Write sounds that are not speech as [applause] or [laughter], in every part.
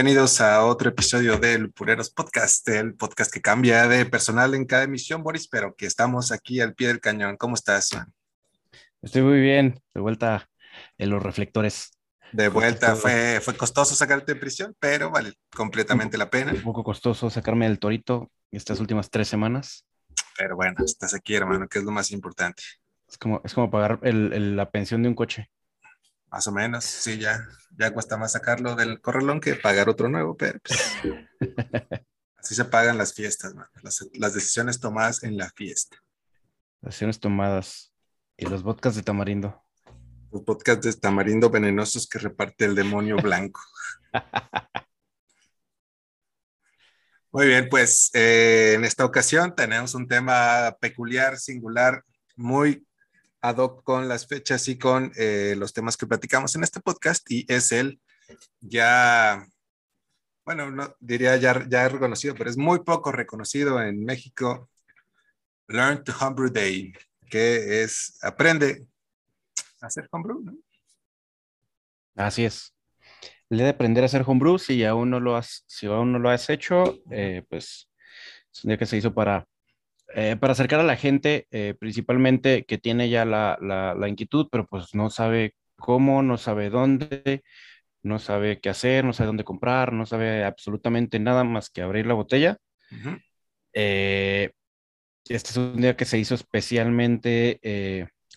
Bienvenidos a otro episodio del Pureros Podcast, el podcast que cambia de personal en cada emisión, Boris, pero que estamos aquí al pie del cañón. ¿Cómo estás, man? Estoy muy bien, de vuelta en los reflectores. De vuelta, fue, fue costoso sacarte de prisión, pero vale completamente la pena. Un poco costoso sacarme del torito estas últimas tres semanas. Pero bueno, estás aquí, hermano, que es lo más importante. Es como, es como pagar la pensión de un coche. Más o menos, sí, ya, ya cuesta más sacarlo del corralón que pagar otro nuevo, pero pues, [laughs] así se pagan las fiestas, Las, las, decisiones tomadas en la fiesta. Decisiones tomadas. Y los podcasts de Tamarindo. Los podcasts de Tamarindo venenosos que reparte el demonio [laughs] blanco. Muy bien, pues eh, en esta ocasión tenemos un tema peculiar, singular, muy ad hoc con las fechas y con eh, los temas que platicamos en este podcast y es el ya, bueno, no diría ya, ya reconocido, pero es muy poco reconocido en México, Learn to Homebrew Day, que es aprende a hacer homebrew, ¿no? Así es. Le de aprender a hacer homebrew, si aún no lo has, si aún no lo has hecho, eh, pues es un día que se hizo para eh, para acercar a la gente, eh, principalmente que tiene ya la, la, inquietud, pero pues no sabe cómo, no sabe dónde, no sabe qué hacer, no sabe dónde comprar, no sabe absolutamente nada más que abrir la botella. Eh, este es un día que se hizo especialmente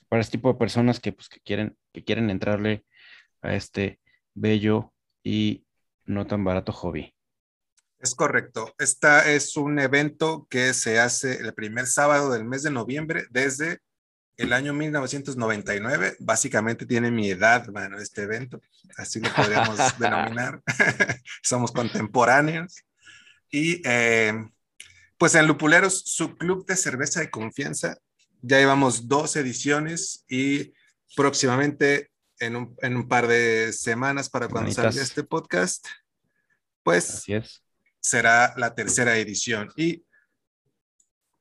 para este tipo de personas que, pues, que, quieren, que quieren entrarle a este bello y no tan barato hobby. Es correcto. Esta es un evento que se hace el primer sábado del mes de noviembre desde el año 1999. Básicamente tiene mi edad, bueno, este evento. Así lo podríamos [laughs] denominar. [laughs] Somos contemporáneos. Y eh, pues en Lupuleros, su club de cerveza de confianza, ya llevamos dos ediciones y próximamente en un, en un par de semanas para cuando salga este podcast, pues Así es será la tercera edición. Y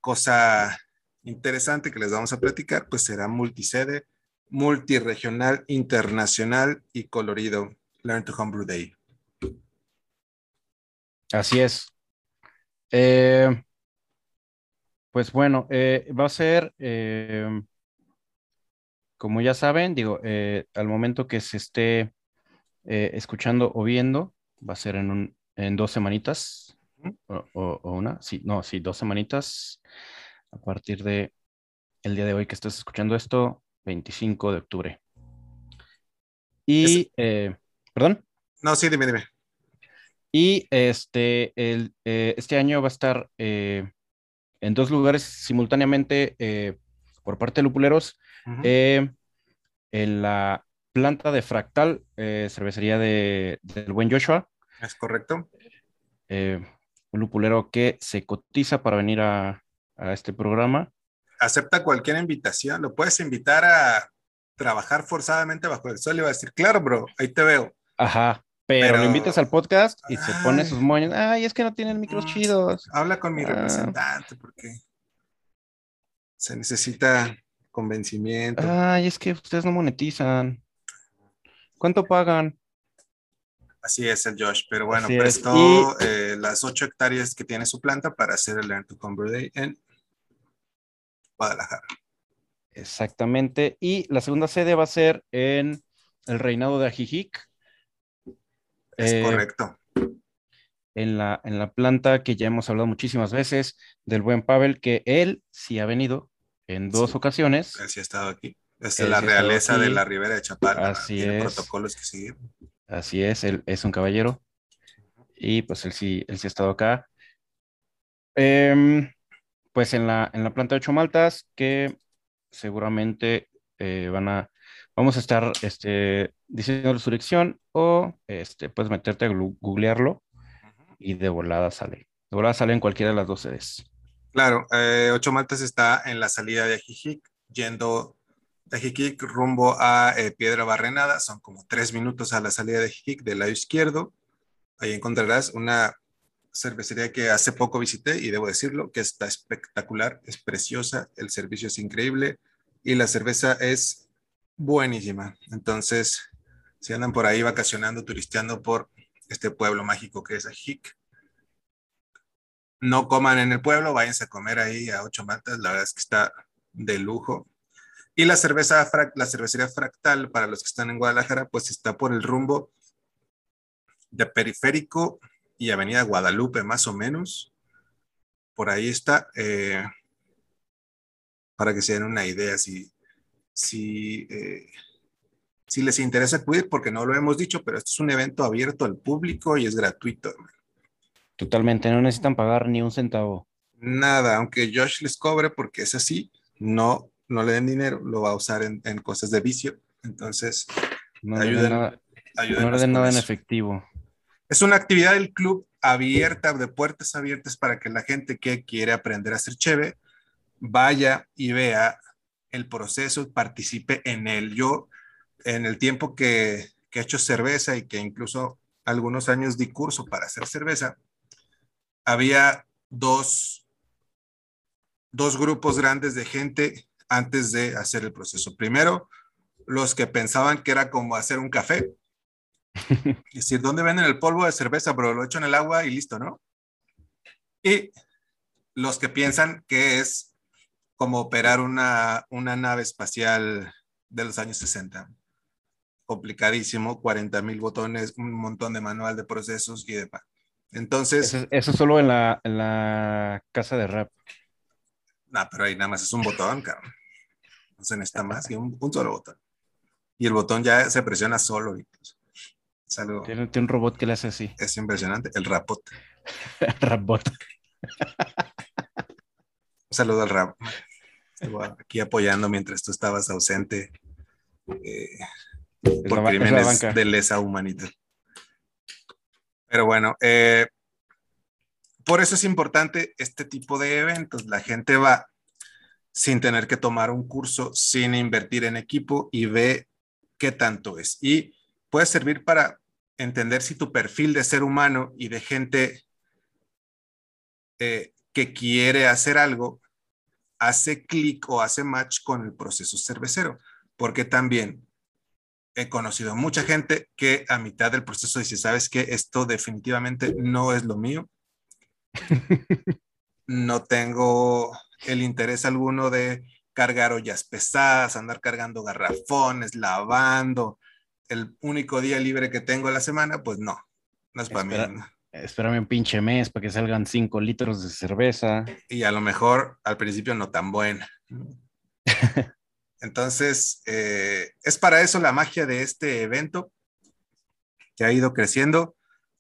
cosa interesante que les vamos a platicar, pues será multisede, multiregional, internacional y colorido. Learn to Homebrew Day. Así es. Eh, pues bueno, eh, va a ser, eh, como ya saben, digo, al momento que se esté escuchando o viendo, va a ser en un en dos semanitas, o, una, sí, no, sí, dos semanitas, a partir de el día de hoy que estás escuchando esto, 25 de octubre. Y, eh, perdón. No, sí, dime, dime. Y este, el, eh, este año va a estar eh, en dos lugares simultáneamente por parte de Lupuleros, en la planta de Fractal, cervecería de, del buen Joshua, es correcto. Eh, un lupulero que se cotiza para venir a, este programa. Acepta cualquier invitación, lo puedes invitar a trabajar forzadamente bajo el sol y va a decir, claro, bro, ahí te veo. Ajá, pero, lo invitas al podcast y se pone sus moños. Ay, es que no tienen micros chidos. Habla con mi ah. representante porque se necesita convencimiento. Ay, es que ustedes no monetizan. ¿Cuánto pagan? Así es el Josh, pero bueno, prestó eh, las ocho hectáreas que tiene su planta para hacer el Learn to Convert Day en Guadalajara. Exactamente. Y la segunda sede va a ser en el Reinado de Ajijic. Es eh, correcto. En la, en la planta que ya hemos hablado muchísimas veces del buen Pavel, que él sí ha venido en dos ocasiones. Él sí ha estado aquí. Es la realeza de la Ribera de Chaparra. Así tiene protocolos que seguir. Así es, él es un caballero. Y pues él sí, él sí ha estado acá. Em, pues en la, en la planta de ocho maltas, que seguramente eh, van a, vamos a estar este, diciendo su dirección o este, puedes meterte a googlearlo y de volada sale. De volada sale en cualquiera de las dos sedes. Claro, eh, ocho maltas está en la salida de Ajijic, yendo Jiquic rumbo a eh, Piedra Barrenada. Son como tres minutos a la salida de Jiquic del lado izquierdo. Ahí encontrarás una cervecería que hace poco visité y debo decirlo que está espectacular, es preciosa, el servicio es increíble y la cerveza es buenísima. Entonces, si andan por ahí vacacionando, turisteando por este pueblo mágico que es Ajic. No coman en el pueblo, váyanse a comer ahí a ocho maltas, la verdad es que está de lujo. Y la cerveza, la cervecería Fractal, para los que están en Guadalajara, pues está por el rumbo de Periférico y Avenida Guadalupe, más o menos. Por ahí está, eh, para que se den una idea si, si, eh, si les interesa acudir, porque no lo hemos dicho, pero esto es un evento abierto al público y es gratuito. Totalmente, no necesitan pagar ni un centavo. Nada, aunque Josh les cobre porque es así, no no le den dinero, lo va a usar en, cosas de vicio. Entonces, no ayuden, nada, no le den nada en efectivo. Es una actividad del club abierta, de puertas abiertas para que la gente que quiere aprender a ser cheve vaya y vea el proceso, participe en él. Yo, en el tiempo que, que he hecho cerveza y que incluso algunos años di curso para hacer cerveza, había dos, dos grupos grandes de gente antes de hacer el proceso. Primero, los que pensaban que era como hacer un café. [laughs] Es decir, ¿dónde venden el polvo de cerveza? Pero lo echo en el agua y listo, ¿no? Y los que piensan que es como operar una, una nave espacial de los años 60. Complicadísimo, 40 mil botones, un montón de manual de procesos y demás. Entonces... Eso, eso solo en la, en la casa de rap. No, pero ahí nada más es un botón, cabrón no se necesita más que un, solo botón. Y el botón ya se presiona solo. Tiene, un robot que le hace así. Es impresionante, el rapot. [laughs] Rapot. un saludo al rap. aquí apoyando mientras tú estabas ausente eh, por crímenes de lesa humanidad. Pero bueno, eh, por eso es importante este tipo de eventos. La gente va sin tener que tomar un curso, sin invertir en equipo y ve qué tanto es. Y puede servir para entender si tu perfil de ser humano y de gente eh, que quiere hacer algo hace clic o hace match con el proceso cervecero, porque también he conocido mucha gente que a mitad del proceso dice, sabes que esto definitivamente no es lo mío. [laughs] no tengo el interés alguno de cargar ollas pesadas, andar cargando garrafones, lavando. El único día libre que tengo a la semana, pues no, no es para mí. Espérame un pinche mes para que salgan cinco litros de cerveza. Y a lo mejor al principio no tan buena. [laughs] Entonces, eh, es para eso la magia de este evento que ha ido creciendo.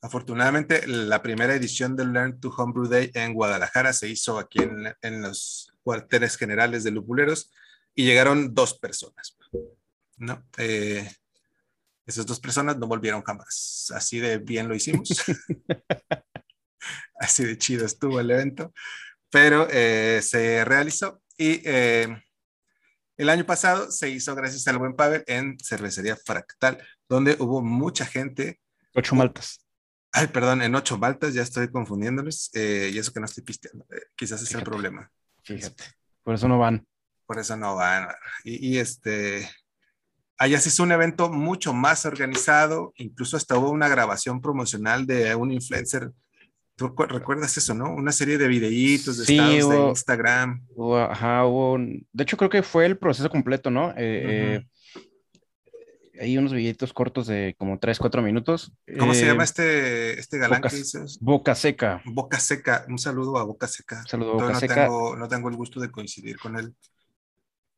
Afortunadamente, la primera edición del Learn to Homebrew Day en Guadalajara se hizo aquí en, los cuarteles generales de Lupuleros y llegaron dos personas. ¿no? Eh, esas dos personas no volvieron jamás. Así de bien lo hicimos. [laughs] Así de chido estuvo el evento. Pero eh, se realizó y eh, el año pasado se hizo gracias al buen Pavel en Cervecería Fractal, donde hubo mucha gente. Ocho maltas. Ay, perdón, en ocho baltas ya estoy confundiéndoles eh, y eso que no estoy pisteando. Eh, quizás es el problema. Fíjate, por eso no van. Por eso no van. Y, este, allá se hizo un evento mucho más organizado, incluso hasta hubo una grabación promocional de un influencer. ¿Tú recuerdas eso, no? Una serie de videitos de estados de Instagram. ajá, hubo, de hecho creo que fue el proceso completo, ¿no? Eh, hay unos billetos cortos de como 3, 4 minutos. ¿Cómo se llama eh, este, este galán Boca, que dices? Boca Seca. Boca Seca. Un saludo a Boca Seca. Saludo a Boca no Seca. Tengo, no tengo el gusto de coincidir con él.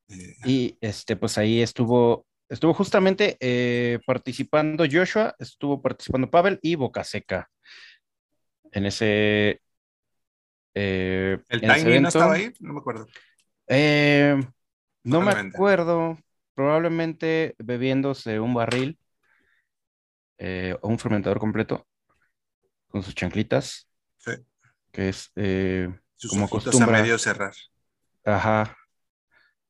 Eh, y este, pues ahí estuvo, estuvo justamente eh, participando Joshua, estuvo participando Pavel y Boca Seca. En ese. ¿El Tiny no estaba ahí? No me acuerdo. no me acuerdo probablemente bebiéndose un barril eh, o un fermentador completo con sus chanclitas. Sí. Que es eh, como acostumbra. a medio cerrar. Ajá.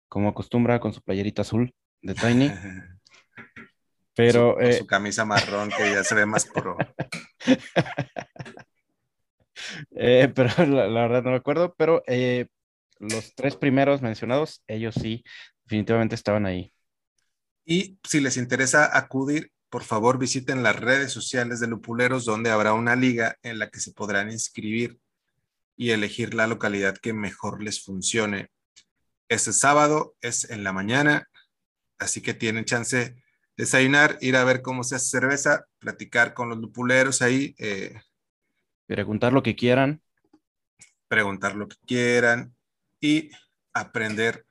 Como acostumbra con su playerita azul de Tiny. [laughs] Pero. Su, eh, su camisa marrón que ya se ve más pro. [laughs] pero [laughs] la, la, verdad no me acuerdo. Pero los tres primeros mencionados, ellos sí, definitivamente estaban ahí. Y si les interesa acudir, por favor visiten las redes sociales de Lupuleros, donde habrá una liga en la que se podrán inscribir y elegir la localidad que mejor les funcione. Este sábado es en la mañana, así que tienen chance de desayunar, ir a ver cómo se hace cerveza, platicar con los lupuleros ahí. Eh, preguntar lo que quieran. Preguntar lo que quieran y aprender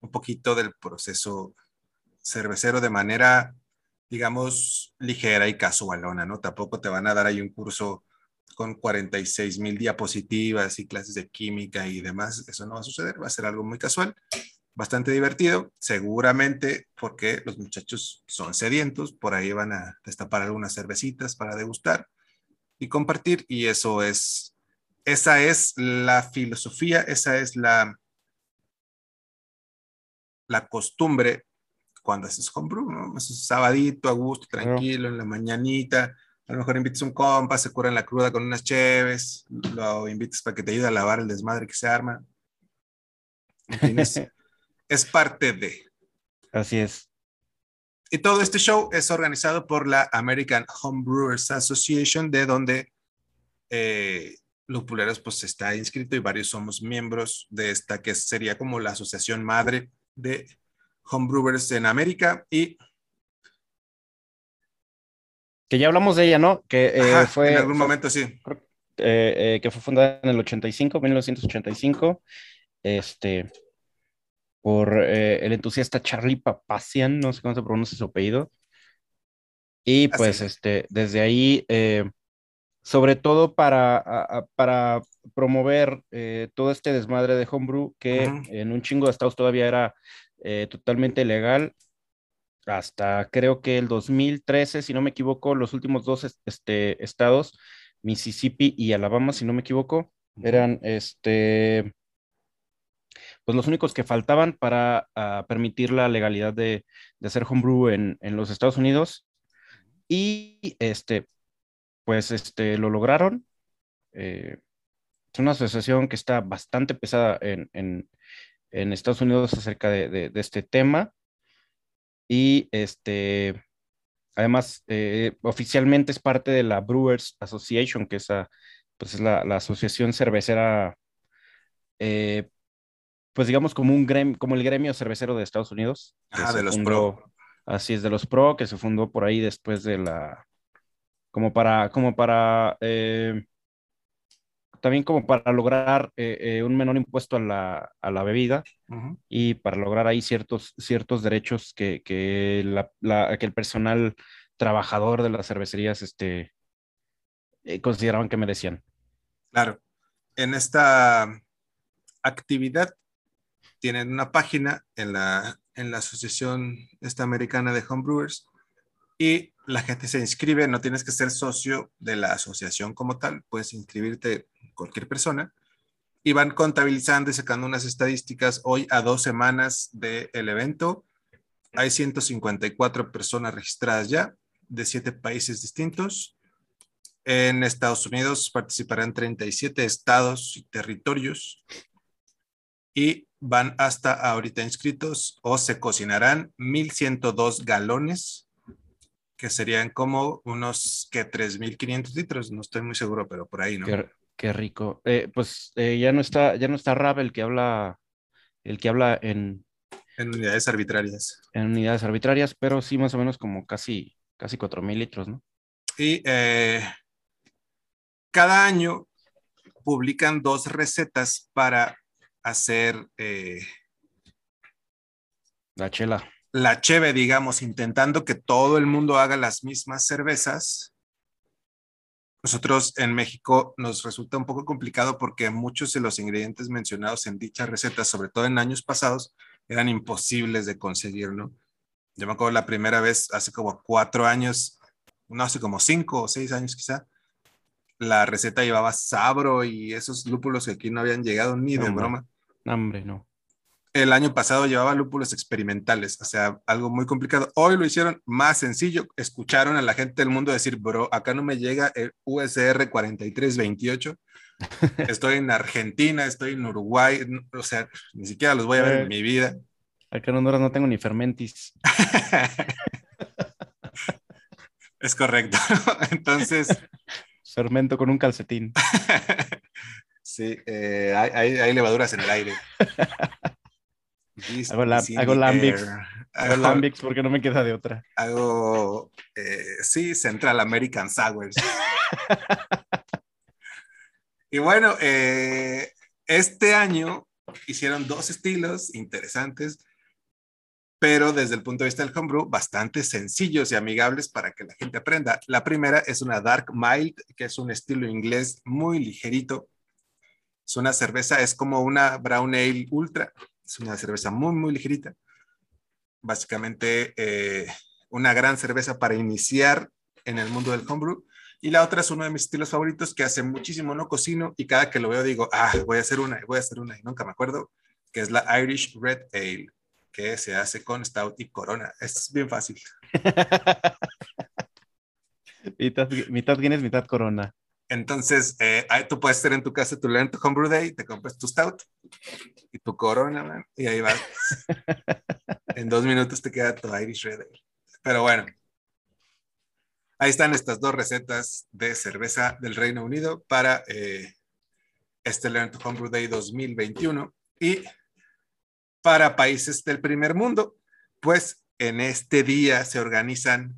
un poquito del proceso cervecero de manera, digamos, ligera y casualona, ¿no? Tampoco te van a dar ahí un curso con 46 mil diapositivas y clases de química y demás. Eso no va a suceder, va a ser algo muy casual, bastante divertido, seguramente porque los muchachos son sedientos, por ahí van a destapar algunas cervecitas para degustar y compartir y eso es, esa es la filosofía, esa es la, la costumbre cuando haces homebrew, ¿no? Es un sabadito a gusto, tranquilo, en la mañanita, a lo mejor invites un compa, se cura la cruda con unas cheves, lo invites para que te ayude a lavar el desmadre que se arma. [laughs] es parte de. Así es. Y todo este show es organizado por la American Homebrewers Association, de donde eh, Lupuleros pues está inscrito y varios somos miembros de esta que sería como la asociación madre de homebrewers en América y que ya hablamos de ella, ¿no? Que eh, fue en algún momento sí. Eh, eh, que fue fundada en el 85, 1985, este, por el entusiasta Charlie Papacian, no sé cómo se pronuncia su apellido. Y pues, este, desde ahí, sobre todo para, para promover todo este desmadre de homebrew, que en un chingo de estados todavía era totalmente legal, hasta creo que el 2013, si no me equivoco, los últimos dos este, estados, Mississippi y Alabama, si no me equivoco, eran este, pues los únicos que faltaban para ah, permitir la legalidad de, hacer homebrew en, en, los Estados Unidos. Y este, pues este, lo lograron. Eh, es una asociación que está bastante pesada en, en, en Estados Unidos acerca de, de este tema. Y este, además, eh, oficialmente es parte de la Brewers Association, que es, pues es la, asociación cervecera, eh, pues digamos como, un gremio, como el gremio cervecero de Estados Unidos. Ah, de los pro. Así es, de los pro, que se fundó por ahí después de la, como para, como para eh, también como para lograr eh, eh, un menor impuesto a la, a la bebida y para lograr ahí ciertos, ciertos derechos que, que, la, que el personal trabajador de las cervecerías este, eh, consideraban que merecían. Claro. En esta actividad tienen una página en la, en la Asociación Esta Americana de Homebrewers y la gente se inscribe, no tienes que ser socio de la asociación como tal, puedes inscribirte cualquier persona y van contabilizando y sacando unas estadísticas. Hoy a dos semanas del evento hay 154 personas registradas ya de siete países distintos. En Estados Unidos participarán 37 estados y territorios y van hasta ahorita inscritos o se cocinarán 1.102 galones que serían como unos que 3.500 litros, no estoy muy seguro, pero por ahí, ¿no? Qué, rico. Eh, pues eh, ya no está, ya no está Rab el que habla, el que habla en... En unidades arbitrarias. En unidades arbitrarias, pero sí más o menos como casi, casi 4.000 litros, ¿no? Y eh, cada año publican dos recetas para hacer... La chela la cheve, digamos, intentando que todo el mundo haga las mismas cervezas. Nosotros en México nos resulta un poco complicado porque muchos de los ingredientes mencionados en dicha receta, sobre todo en años pasados, eran imposibles de conseguir, ¿no? Yo me acuerdo la primera vez, hace como cuatro años, no, hace como cinco o seis años quizá, la receta llevaba sabro y esos lúpulos que aquí no habían llegado ni de broma. Hombre, no el año pasado llevaba lúpulos experimentales, o sea, algo muy complicado. Hoy lo hicieron más sencillo. Escucharon a la gente del mundo decir, bro, acá no me llega el USR 4328. [laughs] Estoy en Argentina, estoy en Uruguay, o sea, ni siquiera los voy a ver en eh, mi vida. Acá en Honduras no tengo ni fermentis. [laughs] Es correcto. Entonces. [laughs] Fermento con un calcetín. sí, eh, hay, levaduras en el aire. Hago, hago lambics. Hago lambics porque no me queda de otra. Hago, eh, sí, Central American Sours. [laughs] y bueno, eh, este año hicieron dos estilos interesantes pero desde el punto de vista del homebrew, bastante sencillos y amigables para que la gente aprenda. La primera es una Dark Mild, que es un estilo inglés muy ligerito. Es una cerveza, es como una Brown Ale Ultra. Es una cerveza muy, muy ligerita. Básicamente, eh, una gran cerveza para iniciar en el mundo del homebrew. Y la otra es uno de mis estilos favoritos que hace muchísimo no cocino y cada que lo veo digo, ah, voy a hacer una, voy a hacer una y nunca me acuerdo, que es la Irish Red Ale que se hace con Stout y Corona. Es bien fácil. [laughs] mitad, mitad Guinness, mitad Corona. Entonces, eh, tú puedes estar en tu casa, tu Learn to Homebrew Day, te compras tu Stout y tu Corona, y ahí vas. [laughs] en dos minutos te queda tu Irish Red Ale. Pero bueno, ahí están estas dos recetas de cerveza del Reino Unido para eh, este Learn to Homebrew Day 2021. Y para países del primer mundo, pues en este día se organizan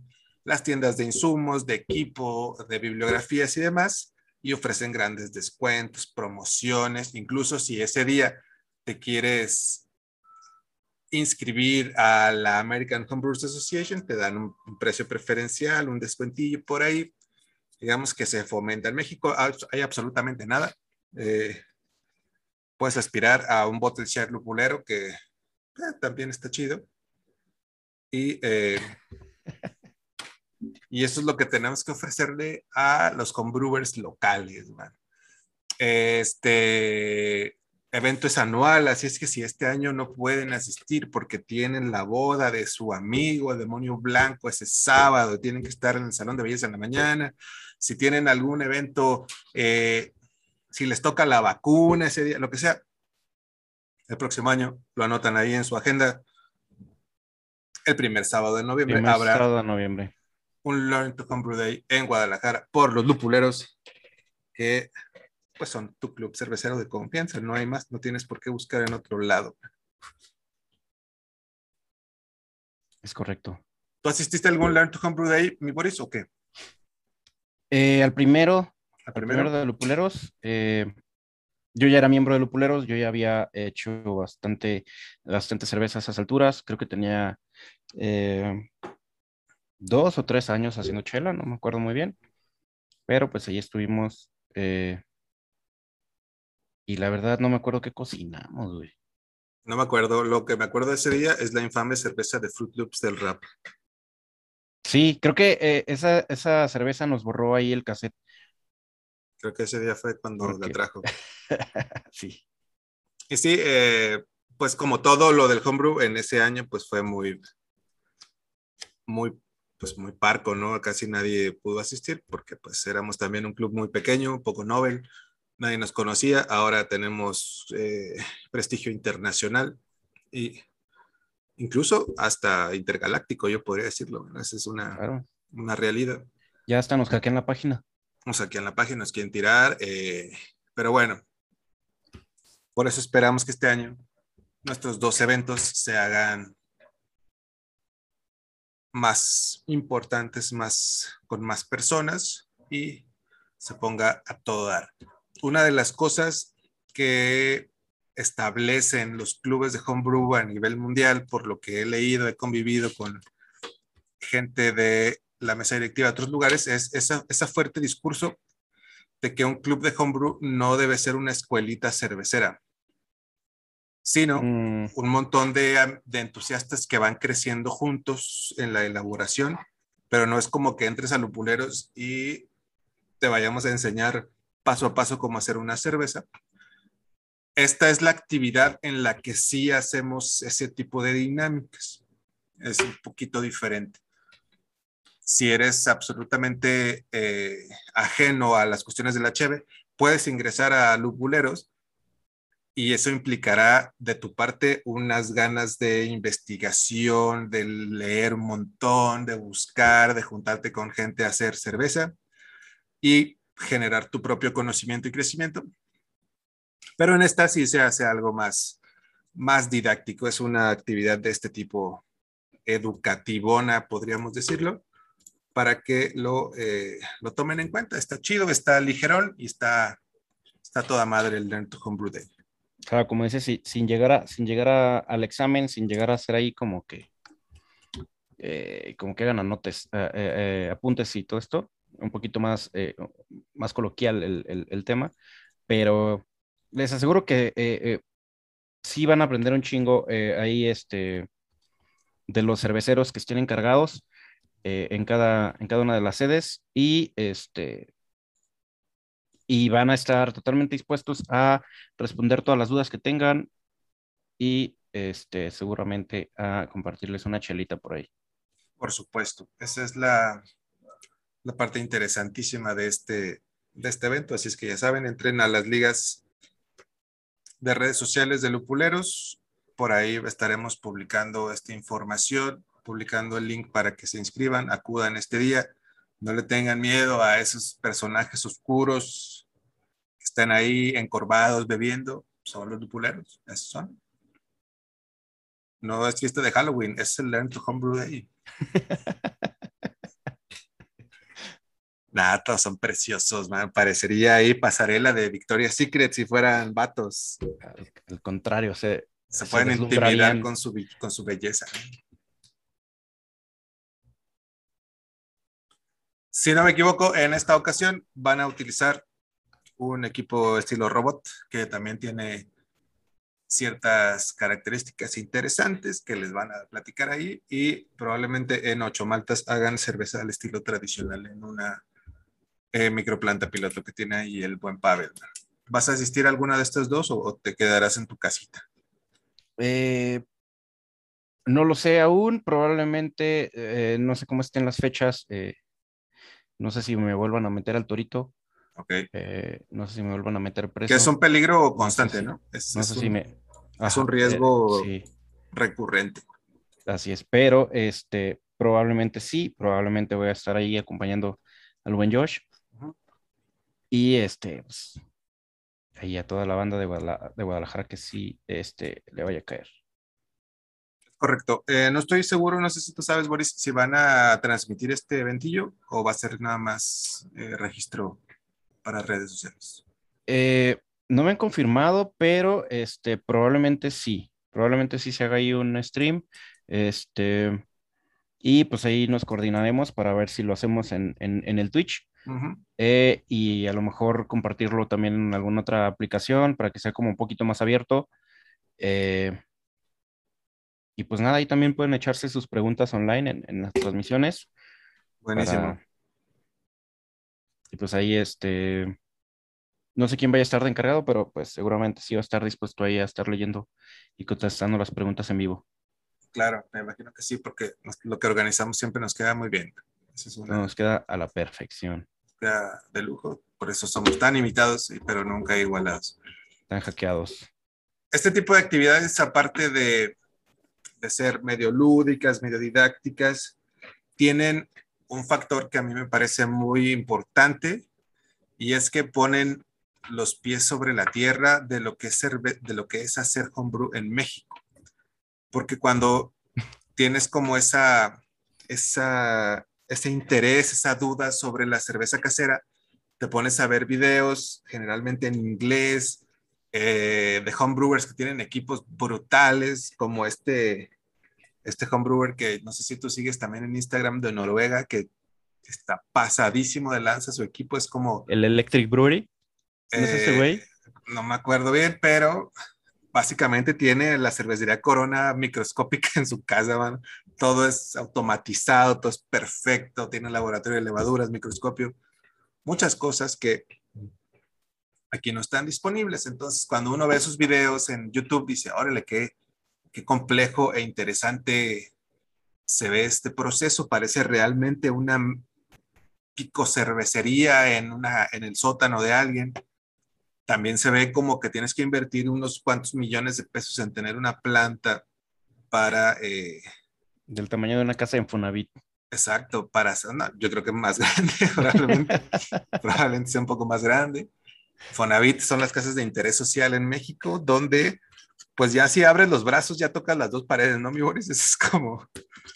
las tiendas de insumos, de equipo, de bibliografías y demás, y ofrecen grandes descuentos, promociones, incluso si ese día te quieres inscribir a la American Homebrewers Association, te dan un, precio preferencial, un descuentillo por ahí, digamos que se fomenta. En México hay absolutamente nada. Eh, puedes aspirar a un bottle share lupulero que eh, también está chido. Y, eh, y eso es lo que tenemos que ofrecerle a los homebrewers locales. Este evento es anual, así es que si este año no pueden asistir porque tienen la boda de su amigo, el demonio blanco, ese sábado, tienen que estar en el salón de belleza en la mañana, si tienen algún evento eh, si les toca la vacuna ese día, lo que sea, el próximo año lo anotan ahí en su agenda. El primer sábado de noviembre habrá sábado de noviembre. Un Learn to Homebrew Day en Guadalajara por los lupuleros que pues son tu club cervecero de confianza, no hay más, no tienes por qué buscar en otro lado. Es correcto. ¿Tú asististe a algún Learn to Homebrew Day, mi Boris, o qué? Eh, al primero, primero? de Lupuleros. Eh, yo ya era miembro de Lupuleros, yo ya había hecho bastante, bastante cerveza a esas alturas. Creo que tenía eh, dos o tres años haciendo chela, no me acuerdo muy bien. Pero pues ahí estuvimos. Eh, y la verdad no me acuerdo qué cocinamos, güey. No me acuerdo. Lo que me acuerdo de ese día es la infame cerveza de Fruit Loops del rap. Sí, creo que esa, esa cerveza nos borró ahí el cassette. Creo que ese día fue cuando la trajo. [laughs] sí. Y sí, eh, pues como todo lo del homebrew en ese año, pues fue muy, muy, pues muy parco, ¿no? Casi nadie pudo asistir porque pues éramos también un club muy pequeño, poco novel, nadie nos conocía, ahora tenemos eh, [laughs] prestigio internacional y incluso hasta intergaláctico, yo podría decirlo, esa es una, una realidad. Ya hasta nos hackean la página aquí en la página, nos quieren tirar, eh, pero bueno, por eso esperamos que este año nuestros dos eventos se hagan más importantes, más con más personas y se ponga a todo dar. Una de las cosas que establecen los clubes de homebrew a nivel mundial, por lo que he leído, he convivido con gente de la mesa directiva de otros lugares, es ese esa fuerte discurso de que un club de homebrew no debe ser una escuelita cervecera, sino mm. un montón de, de, entusiastas que van creciendo juntos en la elaboración, pero no es como que entres a lupuleros y te vayamos a enseñar paso a paso cómo hacer una cerveza. Esta es la actividad en la que sí hacemos ese tipo de dinámicas. Es un poquito diferente si eres absolutamente eh, ajeno a las cuestiones de la cheve, puedes ingresar a Lupuleros y eso implicará de tu parte unas ganas de investigación, de leer un montón, de buscar, de juntarte con gente a hacer cerveza y generar tu propio conocimiento y crecimiento. Pero en esta sí se hace algo más, más didáctico, es una actividad de este tipo educativona, podríamos decirlo, para que lo, eh, lo tomen en cuenta. Está chido, está ligerón y está, está toda madre el Learn to Homebrew Day. Claro, como dices, sin llegar, a, sin llegar al examen, sin llegar a hacer ahí como que, eh, como que hagan anotes, eh, eh, apuntes y todo esto, un poquito más, más coloquial el, tema, pero les aseguro que sí van a aprender un chingo ahí este, de los cerveceros que estén encargados en, cada, en cada una de las sedes y este, y van a estar totalmente dispuestos a responder todas las dudas que tengan y este, seguramente a compartirles una chelita por ahí. Por supuesto, esa es la, la parte interesantísima de este, de este evento, así es que ya saben, entren a las ligas de redes sociales de Lupuleros, por ahí estaremos publicando esta información, publicando el link para que se inscriban, acudan este día no le tengan miedo a esos personajes oscuros que están ahí encorvados bebiendo. Son los dupuleros, esos son. No es fiesta de Halloween, es el Learn to Homebrew Day. [laughs] Nada, todos son preciosos, man. Parecería ahí pasarela de Victoria's Secret si fueran vatos. Al, contrario, se, se, pueden intimidar con su, con su belleza. Si no me equivoco, en esta ocasión van a utilizar un equipo estilo robot que también tiene ciertas características interesantes que les van a platicar ahí y probablemente en ocho maltas hagan cerveza al estilo tradicional en una eh, microplanta piloto que tiene ahí el buen Pavel. ¿Vas a asistir a alguna de estas dos o, te quedarás en tu casita? Eh, no lo sé aún, probablemente, eh, no sé cómo estén las fechas. No sé si me vuelvan a meter al torito. Ok. Eh, no sé si me vuelvan a meter preso. Que es un peligro constante, ¿no? Es, no sé si me. es un riesgo eh, recurrente. Así es, pero este, probablemente sí, probablemente voy a estar ahí acompañando al buen Josh. Y este, pues, ahí a toda la banda de Guadalajara, de Guadalajara que sí este, le vaya a caer. Correcto. Eh, no estoy seguro, no sé si tú sabes, Boris, si van a transmitir este eventillo o va a ser nada más eh, registro para redes sociales. Eh, no me han confirmado, pero este, probablemente sí. Probablemente sí se haga ahí un stream. Este, y pues ahí nos coordinaremos para ver si lo hacemos en, el Twitch. y a lo mejor compartirlo también en alguna otra aplicación para que sea como un poquito más abierto. Eh, y pues nada, ahí también pueden echarse sus preguntas online en, las transmisiones. Buenísimo. Y pues ahí, este, no sé quién vaya a estar de encargado, pero pues seguramente sí va a estar dispuesto ahí a estar leyendo y contestando las preguntas en vivo. Claro, me imagino que sí, porque lo que organizamos siempre nos queda muy bien. Nos queda a la perfección. Queda de lujo, por eso somos tan imitados, pero nunca igualados. Tan hackeados. Este tipo de actividades, aparte de de ser medio lúdicas, medio didácticas, tienen un factor que a mí me parece muy importante y es que ponen los pies sobre la tierra de lo que es, de lo que es hacer homebrew en México. Porque cuando tienes como esa, esa, ese interés, esa duda sobre la cerveza casera, te pones a ver videos, generalmente en inglés, eh, de homebrewers que tienen equipos brutales, como este, este homebrewer que no sé si tú sigues también en Instagram de Noruega, que está pasadísimo de lanza, su equipo es como... El Electric Brewery. ¿No es ese güey? Eh, no me acuerdo bien, pero básicamente tiene la cervecería Corona microscópica en su casa, todo es automatizado, todo es perfecto, tiene laboratorio de levaduras, microscopio, muchas cosas que aquí no están disponibles. Entonces, cuando uno ve sus videos en YouTube, dice, órale, qué, qué complejo e interesante se ve este proceso. Parece realmente una pico cervecería en, una, en el sótano de alguien. también se ve como que tienes que invertir unos cuantos millones de pesos en tener una planta para... Eh, Del tamaño de una casa en Fonavit. Exacto, para no, yo creo que más [laughs] grande, probablemente, [laughs] probablemente sea un poco más grande. Fonavit son las casas de interés social en México, donde pues ya si abres los brazos ya tocas las dos paredes, ¿no, mi Boris? [laughs] Eso es como...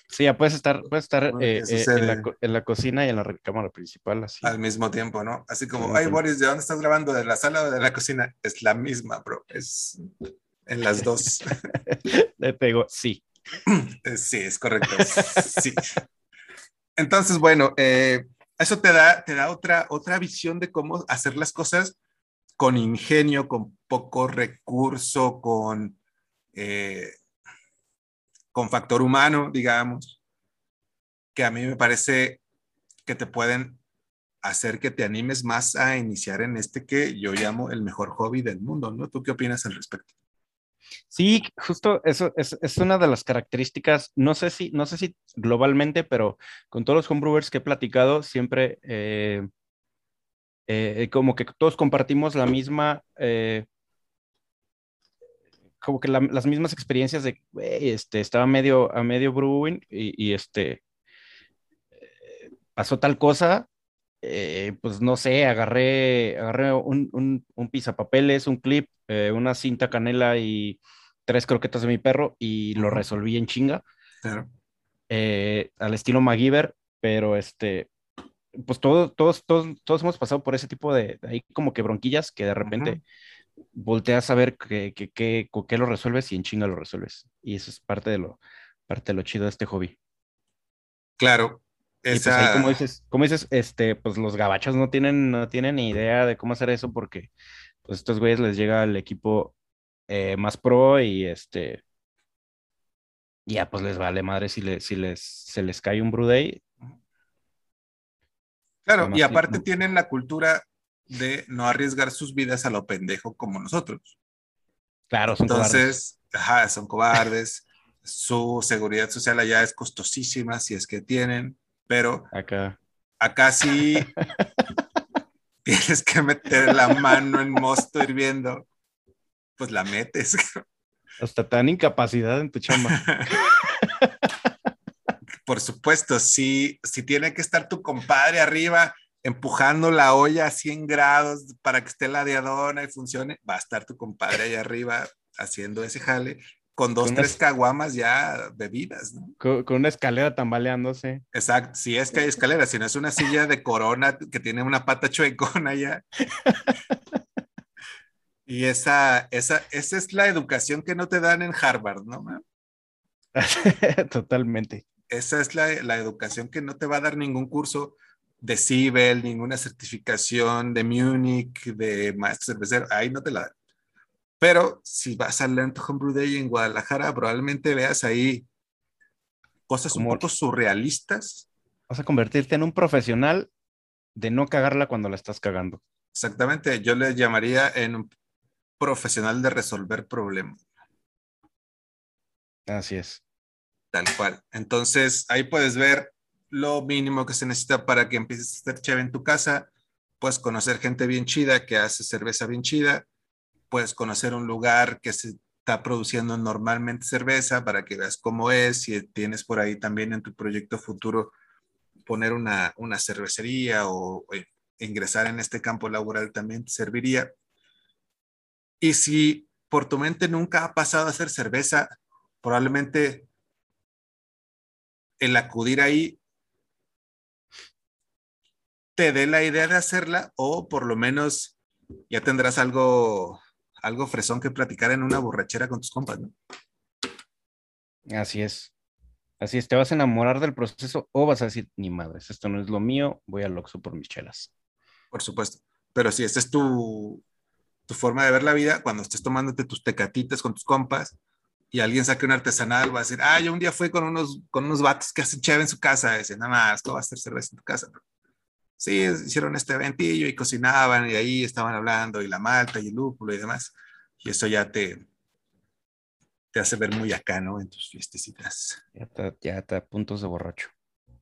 Sí, ya puedes estar, puedes estar eh, eh, en, la, en, la, cocina y en la recámara principal, así. Al mismo tiempo, ¿no? Así como, ay, Boris, ¿de dónde estás grabando? ¿De la sala o de la cocina? Es la misma, bro. Es en las dos. [laughs] Le pego, sí. [clears throat] Sí, es correcto. Sí. Entonces, bueno, eh, eso te da, te da otra, otra visión de cómo hacer las cosas con ingenio, con poco recurso, con, eh, con factor humano, digamos, que a mí me parece que te pueden hacer que te animes más a iniciar en este que yo llamo el mejor hobby del mundo, ¿no? ¿Tú qué opinas al respecto? Sí, justo eso es, es, una de las características, no sé si, no sé si globalmente, pero con todos los homebrewers que he platicado, siempre eh, eh, como que todos compartimos la misma, eh, como que las mismas experiencias de, este, estaba medio, a medio brewing y, este, eh, pasó tal cosa, pues no sé, agarré, agarré un, un, un pizapapeles, un clip, una cinta canela y tres croquetas de mi perro y lo resolví en chinga. al estilo MacGyver, pero este, pues todos, todos, todos, todos hemos pasado por ese tipo de, ahí como que bronquillas que de repente volteas a ver qué que, que, qué lo resuelves y en chinga lo resuelves. Y eso es parte de lo, parte de lo chido de este hobby. Claro. Esa... Y pues ahí como dices, como dices, este, pues los gabachos no tienen, no tienen ni idea de cómo hacer eso porque pues estos güeyes les llega el equipo eh, más pro y este, ya pues les vale madre si, le, si les, se les cae un Bruday, Claro, y aparte tienen la cultura de no arriesgar sus vidas a lo pendejo como nosotros. Claro, son Entonces, ajá, son cobardes. [laughs] Su seguridad social allá es costosísima si es que tienen, pero acá, acá sí [laughs] tienes que meter la mano en mosto hirviendo, pues la metes. Hasta tan incapacidad en tu chamba. [laughs] por supuesto, si, si tiene que estar tu compadre arriba empujando la olla a 100 grados para que esté la diadona y funcione, va a estar tu compadre ahí arriba haciendo ese jale con dos, tres caguamas ya bebidas, ¿no? Con, una escalera tambaleándose. Exacto, si es que hay escalera, si no es una silla de corona que tiene una pata chuecona ya. [laughs] y esa, esa, esa es la educación que no te dan en Harvard, ¿no? [laughs] Totalmente esa es la, educación que no te va a dar ningún curso de CIBEL, ninguna certificación de Múnich, de maestro cervecero, ahí no te la dan. Pero si vas al Learn to Homebrew Day en Guadalajara, probablemente veas ahí cosas un poco surrealistas. Vas a convertirte en un profesional de no cagarla cuando la estás cagando. Exactamente, yo le llamaría en un profesional de resolver problemas. Así es. Tal cual. Entonces, ahí puedes ver lo mínimo que se necesita para que empieces a estar chévere en tu casa. Puedes conocer gente bien chida que hace cerveza bien chida. Puedes conocer un lugar que se está produciendo normalmente cerveza para que veas cómo es. Si tienes por ahí también en tu proyecto futuro poner una, una cervecería o, o ingresar en este campo laboral también te serviría. Y si por tu mente nunca ha pasado a hacer cerveza, probablemente el acudir ahí te dé la idea de hacerla o por lo menos ya tendrás algo, algo fresón que platicar en una borrachera con tus compas, ¿no? Así es. Así es, te vas a enamorar del proceso o vas a decir, ni madres, esto no es lo mío, voy al Oxxo por mis chelas. Por supuesto. Pero si esta es tu, tu forma de ver la vida, cuando estés tomándote tus tecatitas con tus compas, y alguien saque un artesanal, va a decir, ah, yo un día fui con unos, con unos vatos que hacen chévere en su casa, dicen, nada más, esto va a hacer cerveza en tu casa. Sí, hicieron este eventillo y cocinaban y ahí estaban hablando y la malta y el lúpulo y demás. Y eso ya te, te hace ver muy acá, ¿no? En tus fiestecitas. Ya está, ya está a puntos de borracho.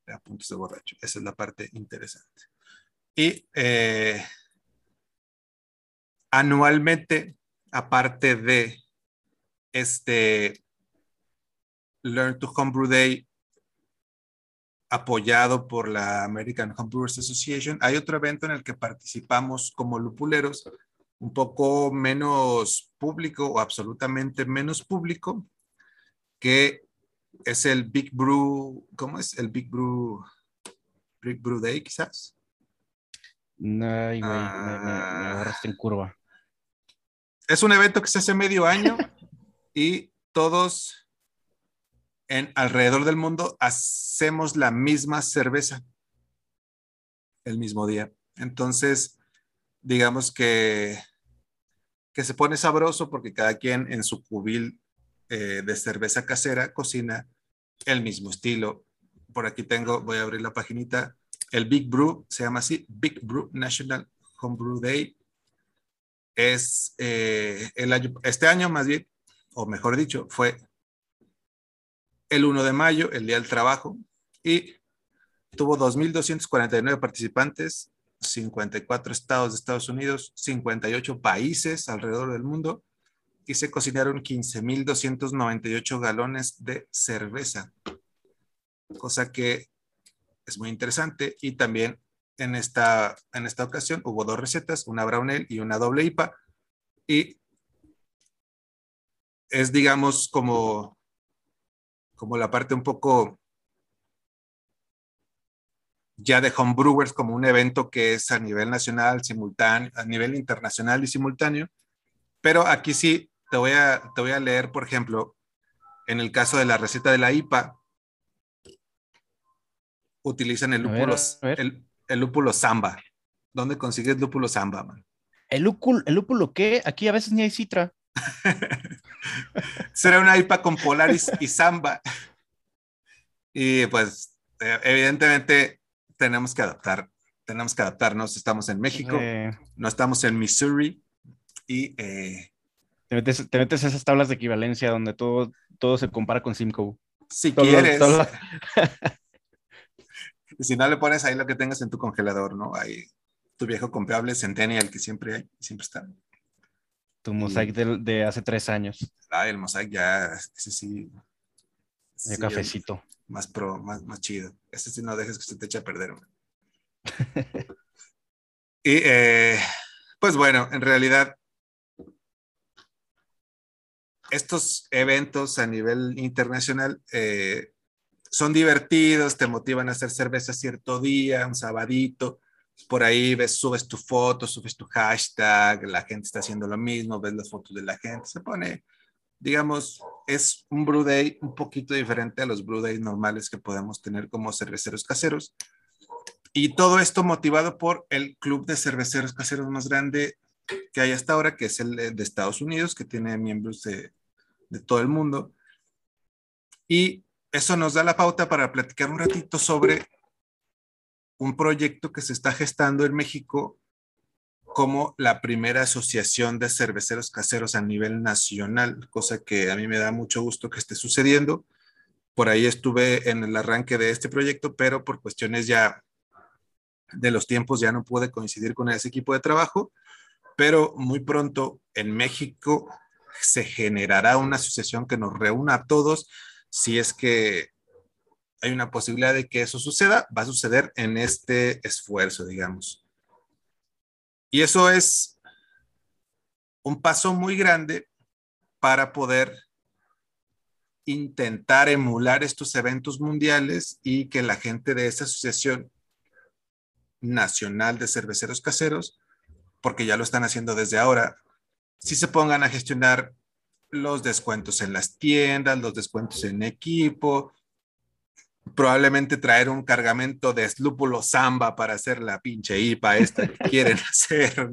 A puntos de borracho. Esa es la parte interesante. Y eh, anualmente, aparte de este Learn to Homebrew Day apoyado por la American Homebrewers Association, hay otro evento en el que participamos como lupuleros, un poco menos público o absolutamente menos público, que es el Big Brew, ¿cómo es? El Big Brew, Big Brew Day, quizás. Ay, güey, me, ah. agarraste en curva. Es un evento que se hace medio año [laughs] y todos en alrededor del mundo hacemos la misma cerveza el mismo día. Entonces, digamos que, que se pone sabroso porque cada quien en su cubil eh, de cerveza casera cocina el mismo estilo. Por aquí tengo, voy a abrir la paginita, el Big Brew, se llama así, Big Brew National Homebrew Day. Es eh, el año, este año más bien, o mejor dicho, fue el 1 de mayo, el Día del Trabajo, y tuvo 2.249 participantes, 54 estados de Estados Unidos, 58 países alrededor del mundo y se cocinaron 15.298 galones de cerveza, cosa que es muy interesante. Y también en esta, en esta ocasión hubo dos recetas, una brown ale y una doble IPA. Y es, digamos, como, como la parte un poco ya de homebrewers como un evento que es a nivel nacional, simultáneo, a nivel internacional y simultáneo. Pero aquí sí te voy a, te voy a leer, por ejemplo, en el caso de la receta de la IPA, utilizan el lúpulo, El, el, lúpulo samba. ¿Dónde consigues lúpulo samba, man? ¿El lúpulo, ¿El lúpulo qué? Aquí a veces ni hay citra. [laughs] Será una IPA con Polaris y samba. Y pues, eh, evidentemente, tenemos que adaptar, tenemos que adaptarnos. Estamos en México, no estamos en Missouri y eh, te metes, esas tablas de equivalencia donde todo, todo se compara con Simcoe. Si quieres. [laughs] si no le pones ahí lo que tengas en tu congelador, ¿no? Ahí tu viejo comprable Centennial que siempre hay, siempre está. Tu Mosaic de, hace tres años. Ah, el Mosaic ya, ese sí. De cafecito. Más pro, más, más chido. Ese sí no dejes que se te eche a perder. [laughs] y eh, pues bueno, en realidad estos eventos a nivel internacional eh, son divertidos, te motivan a hacer cerveza cierto día, un sabadito, por ahí ves, subes tu foto, subes tu hashtag, la gente está haciendo lo mismo, ves las fotos de la gente, se pone, digamos, es un brew day un poquito diferente a los brew days normales que podemos tener como cerveceros caseros. Y todo esto motivado por el club de cerveceros caseros más grande que hay hasta ahora, que es el de Estados Unidos, que tiene miembros de de todo el mundo. Y eso nos da la pauta para platicar un ratito sobre un proyecto que se está gestando en México como la primera asociación de cerveceros caseros a nivel nacional, cosa que a mí me da mucho gusto que esté sucediendo. Por ahí estuve en el arranque de este proyecto, pero por cuestiones ya de los tiempos ya no pude coincidir con ese equipo de trabajo, pero muy pronto en México se generará una asociación que nos reúna a todos. Si es que hay una posibilidad de que eso suceda, va a suceder en este esfuerzo, digamos. Y eso es un paso muy grande para poder intentar emular estos eventos mundiales y que la gente de esa asociación nacional de cerveceros caseros, porque ya lo están haciendo desde ahora, si se pongan a gestionar los descuentos en las tiendas, los descuentos en equipo, probablemente traer un cargamento de lúpulo samba para hacer la pinche IPA esta que quieren [laughs] hacer,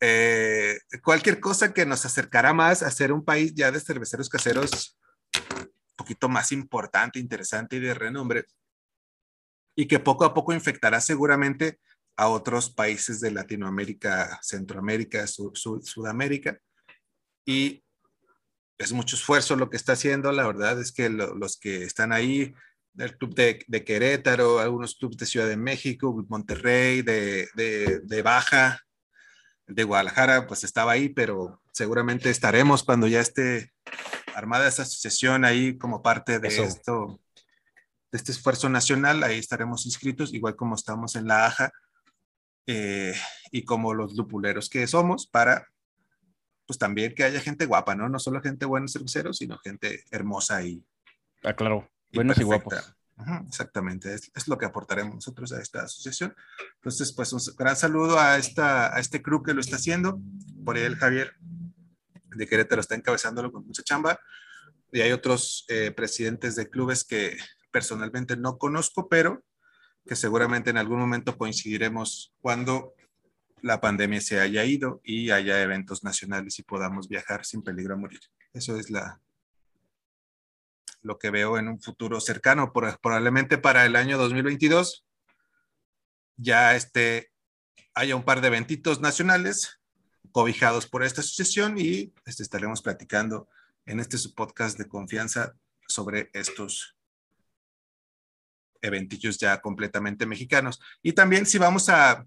eh, cualquier cosa que nos acercará más a ser un país ya de cerveceros caseros un poquito más importante, interesante y de renombre, y que poco a poco infectará seguramente a otros países de Latinoamérica, Centroamérica, Sudamérica. Y es mucho esfuerzo lo que está haciendo. La verdad es que los que están ahí del club de, de, Querétaro, algunos clubes de Ciudad de México, Monterrey, de, de, de, Baja, de Guadalajara, pues estaba ahí, pero seguramente estaremos cuando ya esté armada esa asociación ahí como parte de esto, de este esfuerzo nacional, ahí estaremos inscritos, igual como estamos en la AJA eh, y como los lupuleros que somos, para pues también que haya gente guapa, ¿no? No solo gente buena cerveceros, sino gente hermosa y... Ah, claro, buenos y, guapos. exactamente, es, es, lo que aportaremos nosotros a esta asociación. Entonces, pues un gran saludo a, esta, a este crew que lo está haciendo. Por ahí el Javier de Querétaro está encabezándolo con mucha chamba. Y hay otros eh, presidentes de clubes que personalmente no conozco, pero que seguramente en algún momento coincidiremos cuando la pandemia se haya ido y haya eventos nacionales y podamos viajar sin peligro a morir. Eso es la, lo que veo en un futuro cercano, probablemente para el año 2022 ya este, haya un par de eventitos nacionales cobijados por esta asociación y este, estaremos platicando en este su podcast de confianza sobre estos eventillos ya completamente mexicanos. Y también si vamos a,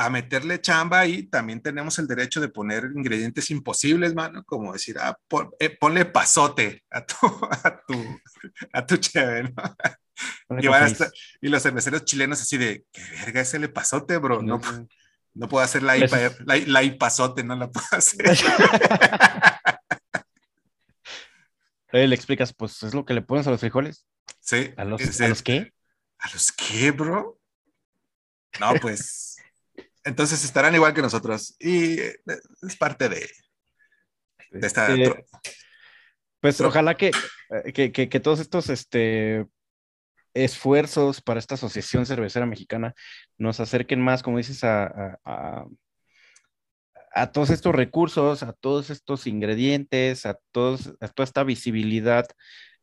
a meterle chamba y también tenemos el derecho de poner ingredientes imposibles, mano, como decir, ah, eh, ponle pasote a tu, [laughs] a tu, a tu cheve, ¿no? Y, y, los cerveceros chilenos así de, ¿qué verga ese le pasote, bro? No, no puedo hacer la, IPA, la, la ipazote, no la puedo [laughs] hacer. [laughs] le explicas, pues es lo que le pones a los frijoles. Sí. ¿A los, ¿a los qué? ¿A los qué, bro? No, pues. Entonces estarán igual que nosotros. Y eh, es parte de, de esta. Eh, pues ojalá que, eh, que, que, que, todos estos este, esfuerzos para esta Asociación Cervecera Mexicana nos acerquen más, como dices, a, a, a, todos estos recursos, a todos estos ingredientes, a, todos, a toda esta visibilidad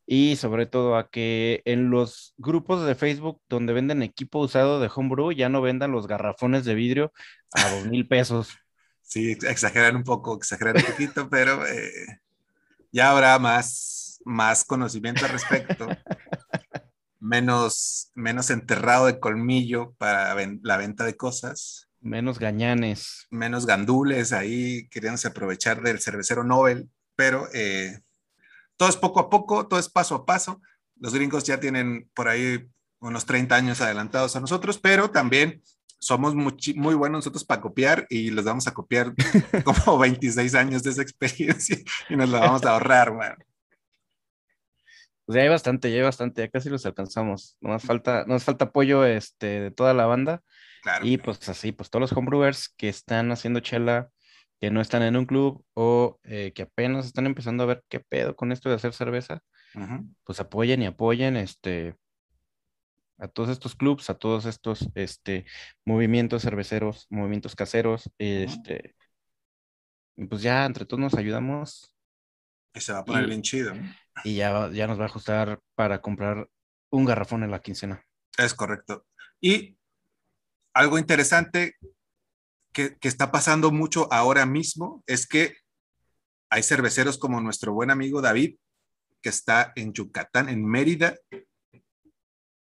y sobre todo a que en los grupos de Facebook donde venden equipo usado de homebrew ya no vendan los garrafones de vidrio a dos [laughs] mil pesos. Sí, exageran un poco, exageran un poquito, pero eh, ya habrá más, más conocimiento al respecto [laughs] menos, menos enterrado de colmillo para la venta de cosas. Menos gañanes. Menos gandules ahí queriéndose aprovechar del cervecero Nobel, pero eh, todo es poco a poco, todo es paso a paso. Los gringos ya tienen por ahí unos 30 años adelantados a nosotros, pero también somos muy, muy buenos nosotros para copiar y los vamos a copiar [laughs] como 26 años de esa experiencia y nos la vamos a ahorrar, bueno. Pues ya hay bastante, ya hay bastante, ya casi los alcanzamos. No nos falta, nos falta apoyo este, de toda la banda. Y pues así, pues todos los homebrewers que están haciendo chela, que no están en un club o eh, que apenas están empezando a ver qué pedo con esto de hacer cerveza, pues apoyen y apoyen este, a todos estos clubs, a todos estos este, movimientos cerveceros, movimientos caseros, este, y pues ya entre todos nos ayudamos. Y se va a poner bien chido y ya, ya nos va a ajustar para comprar un garrafón en la quincena. Es correcto. Y algo interesante que, que, está pasando mucho ahora mismo es que hay cerveceros como nuestro buen amigo David, que está en Yucatán, en Mérida.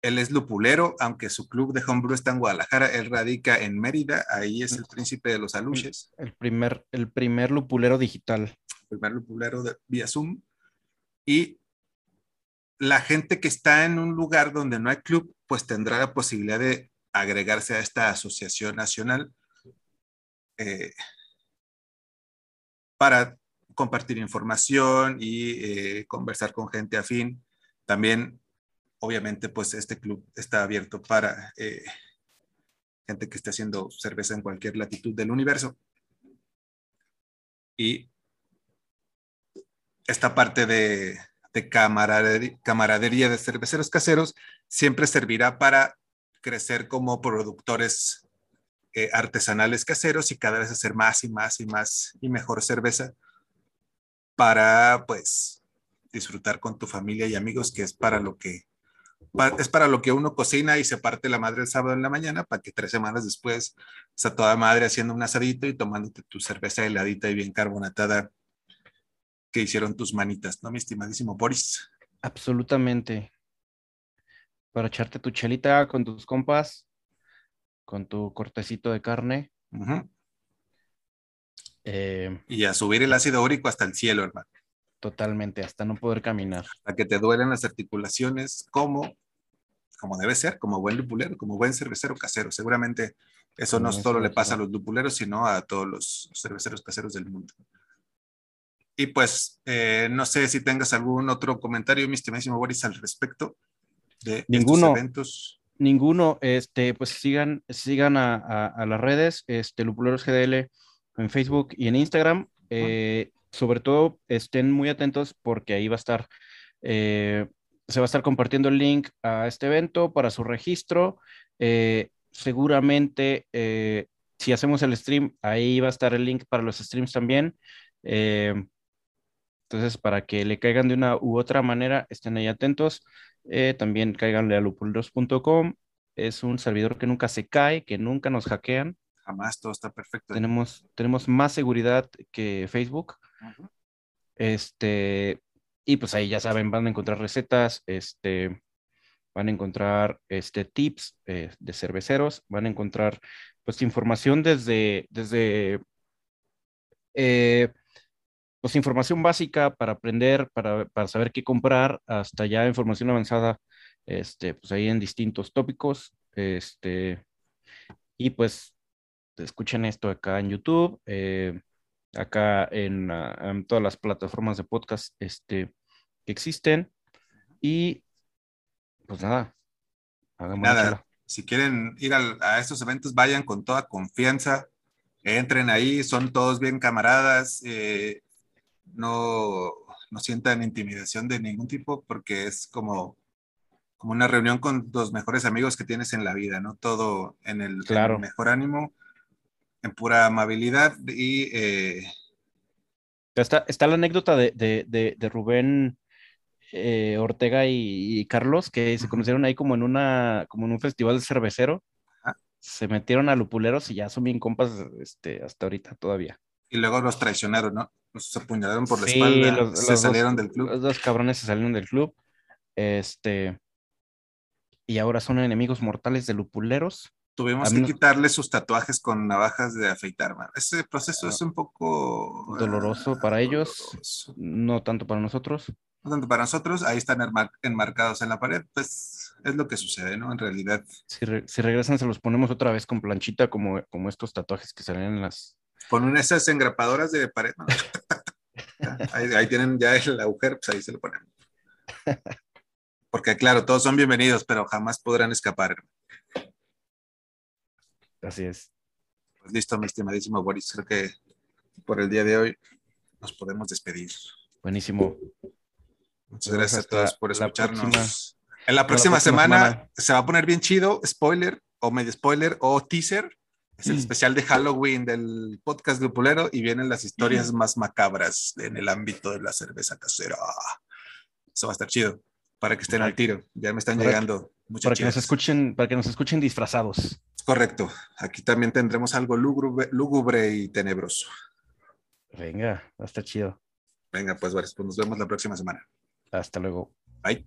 Él es lupulero, aunque su club de homebrew está en Guadalajara, él radica en Mérida, ahí es el príncipe de los aluches. El primer, el primer lupulero digital. El primer lupulero de, vía Zoom. Y la gente que está en un lugar donde no hay club, pues tendrá la posibilidad de agregarse a esta asociación nacional eh, para compartir información y eh, conversar con gente afín. También, obviamente, pues este club está abierto para eh, gente que esté haciendo cerveza en cualquier latitud del universo. Y esta parte de, camaradería, de cerveceros caseros siempre servirá para crecer como productores eh, artesanales caseros y cada vez hacer más y más y más y mejor cerveza para pues disfrutar con tu familia y amigos que es para lo que es para lo que uno cocina y se parte la madre el sábado en la mañana para que tres semanas después está toda madre haciendo un asadito y tomándote tu cerveza heladita y bien carbonatada que hicieron tus manitas, ¿no, mi estimadísimo Boris? Absolutamente. Para echarte tu chelita con tus compas, con tu cortecito de carne. Eh, y a subir el ácido úrico hasta el cielo, hermano. Totalmente, hasta no poder caminar. A que te duelen las articulaciones como, como debe ser, como buen lupulero, como buen cervecero casero. Seguramente eso no solo le pasa a los lupuleros, sino a todos los cerveceros caseros del mundo. Y pues, eh, no sé si tengas algún otro comentario, mi estimadísimo Boris, al respecto de Ninguno. estos eventos. Ninguno, este, pues sigan, sigan a, las redes, este, Lupuleros GDL en Facebook y en Instagram. Eh, sobre todo estén muy atentos porque ahí va a estar, eh, se va a estar compartiendo el link a este evento para su registro. Eh, seguramente, si hacemos el stream, ahí va a estar el link para los streams también. Entonces, para que le caigan de una u otra manera, estén ahí atentos. también caiganle a lupuleros.com. Es un servidor que nunca se cae, que nunca nos hackean. Jamás, todo está perfecto. Tenemos, tenemos más seguridad que Facebook. Este, y pues ahí ya saben, van a encontrar recetas, este, van a encontrar este, tips eh, de cerveceros, van a encontrar pues información desde, desde eh, pues información básica para aprender, para, para, saber qué comprar, hasta ya información avanzada, este, pues ahí en distintos tópicos, este, y pues escuchen esto acá en YouTube, eh, acá en, todas las plataformas de podcast este, que existen. Y pues nada, nada. Si quieren ir a estos eventos, vayan con toda confianza, entren ahí, son todos bien camaradas, eh, no, no sientan intimidación de ningún tipo porque es como, como una reunión con los mejores amigos que tienes en la vida, ¿no? Todo en el, claro. mejor ánimo, en pura amabilidad y eh, Está, está la anécdota de, de, de, Rubén eh, Ortega y, Carlos, que se conocieron ahí como en, una, como en un festival cervecero. Se metieron a lupuleros y ya son bien compas este, hasta ahorita todavía. Y luego los traicionaron, ¿no? Los apuñalaron por la espalda, se salieron del club. Los dos cabrones se salieron del club. Este, y ahora son enemigos mortales de lupuleros. Tuvimos que quitarle sus tatuajes con navajas de afeitar, man. Ese proceso es un poco doloroso para ah, ellos, no tanto para nosotros. No tanto para nosotros, ahí están enmarcados en la pared, pues es lo que sucede, ¿no? En realidad. Si, regresan, se los ponemos otra vez con planchita, como, como estos tatuajes que salen en las. Con esas engrapadoras de pared, ¿no? [laughs] ahí, ahí, tienen ya el agujero, pues ahí se lo ponemos. Porque, claro, todos son bienvenidos, pero jamás podrán escapar. Así es. Pues listo, mi estimadísimo Boris. Creo que por el día de hoy nos podemos despedir. Buenísimo. Muchas gracias a todos por escucharnos. En la próxima, semana, se va a poner bien chido, spoiler o medio spoiler o teaser. Es el especial de Halloween del podcast Grupulero y vienen las historias más macabras en el ámbito de la cerveza casera. Eso va a estar chido para que estén al tiro. Ya me están llegando muchas Para que nos escuchen, para que nos escuchen disfrazados. Correcto. Aquí también tendremos algo lúgubre, y tenebroso. Venga, va a estar chido. Venga, pues, pues nos vemos la próxima semana. Hasta luego. Bye.